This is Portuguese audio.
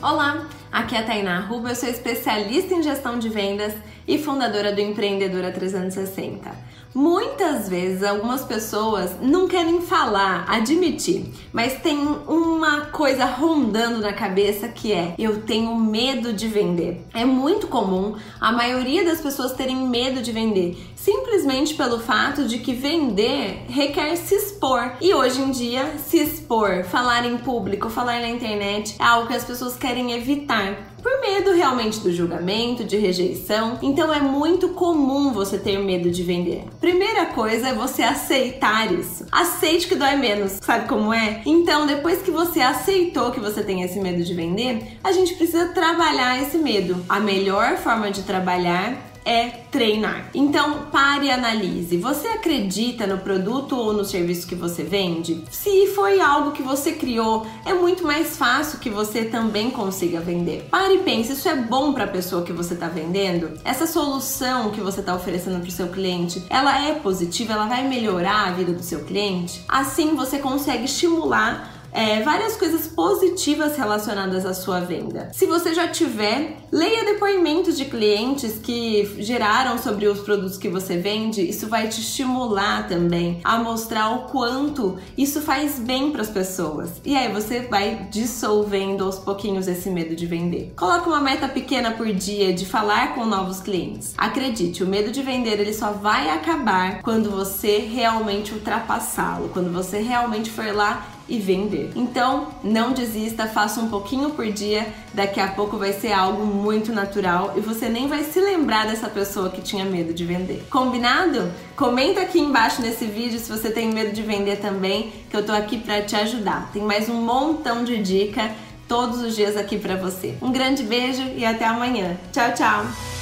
Olá, aqui é a Tainá Ruba, eu sou especialista em gestão de vendas e fundadora do Empreendedora 360. Muitas vezes algumas pessoas não querem falar, admitir, mas tem uma coisa rondando na cabeça que é: eu tenho medo de vender. É muito comum a maioria das pessoas terem medo de vender, simplesmente pelo fato de que vender requer se expor. E hoje em dia, se expor, falar em público, falar na internet é algo que as pessoas querem evitar por medo realmente do julgamento, de rejeição. Então é muito comum você ter medo de vender. Primeira coisa é você aceitar isso. Aceite que dói menos. Sabe como é? Então, depois que você aceitou que você tem esse medo de vender, a gente precisa trabalhar esse medo. A melhor forma de trabalhar é treinar. Então, pare e analise. Você acredita no produto ou no serviço que você vende? Se foi algo que você criou, é muito mais fácil que você também consiga vender. Pare e pense, isso é bom para a pessoa que você está vendendo? Essa solução que você está oferecendo para o seu cliente, ela é positiva? Ela vai melhorar a vida do seu cliente? Assim, você consegue estimular é, várias coisas positivas relacionadas à sua venda. Se você já tiver, leia depoimentos de clientes que geraram sobre os produtos que você vende. Isso vai te estimular também a mostrar o quanto isso faz bem para as pessoas. E aí você vai dissolvendo aos pouquinhos esse medo de vender. Coloque uma meta pequena por dia de falar com novos clientes. Acredite, o medo de vender ele só vai acabar quando você realmente ultrapassá-lo, quando você realmente for lá e vender. Então, não desista, faça um pouquinho por dia, daqui a pouco vai ser algo muito natural e você nem vai se lembrar dessa pessoa que tinha medo de vender. Combinado? Comenta aqui embaixo nesse vídeo se você tem medo de vender também, que eu tô aqui para te ajudar. Tem mais um montão de dica todos os dias aqui para você. Um grande beijo e até amanhã. Tchau, tchau.